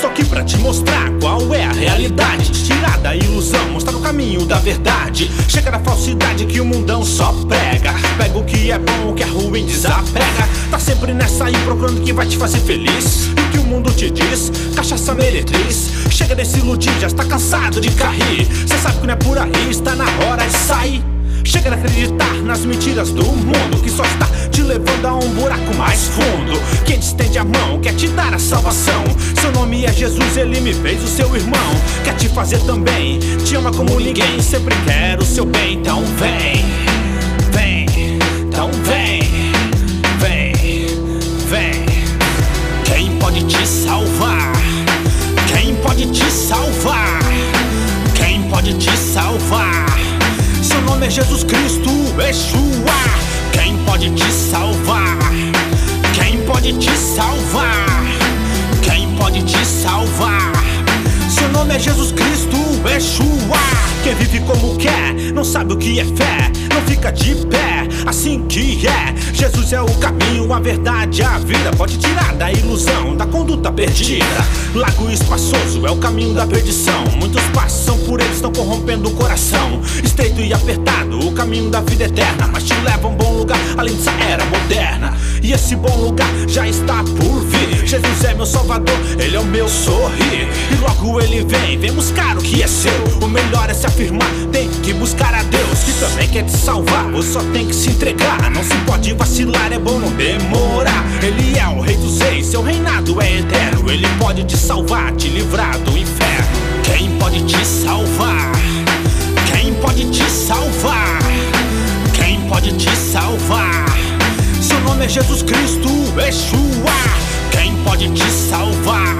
Só que pra te mostrar qual é a realidade. Tirar da ilusão, mostrar o caminho da verdade. Chega da falsidade que o mundão só prega. Pega o que é bom, o que é ruim, desapega Tá sempre nessa aí procurando quem vai te fazer feliz. E o que o mundo te diz? Cachaça meretriz. Chega desse iludir, já está cansado de carrir. Cê sabe que não é por aí, está na hora de sair. Chega de acreditar nas mentiras do mundo que só está a um buraco mais fundo. Quem te estende a mão quer te dar a salvação. Seu nome é Jesus, ele me fez o seu irmão. Quer te fazer também, te ama como ninguém. Sempre quer o seu bem, então vem, vem, então vem, vem, vem. Quem pode te salvar? Quem pode te salvar? Quem pode te salvar? Seu nome é Jesus Cristo, Yeshua. Quem pode te salvar? Pode te salvar? Quem pode te salvar? Seu nome é Jesus Cristo, Yeshua. Quem vive como quer, não sabe o que é fé, não fica de pé, assim que é. Jesus é o caminho, a verdade, a vida. Pode tirar da ilusão, da conduta perdida. Lago espaçoso é o caminho da perdição. Muitos passam por ele, estão corrompendo o coração. Estreito e apertado, o caminho da vida eterna. Mas te leva a um bom lugar, além dessa era moderna. E esse bom lugar já está por vir. Jesus é meu salvador, ele é o meu sorrir. E logo ele vem, vem buscar o que é seu. O melhor é se afirmar, tem que buscar a Deus, que também quer te salvar. Você só tem que se entregar, não se pode vacilar, é bom não demorar. Ele é o rei dos reis, seu reinado é eterno. Ele pode te salvar, te livrar nome é Jesus Cristo, Yeshua. Quem pode te salvar?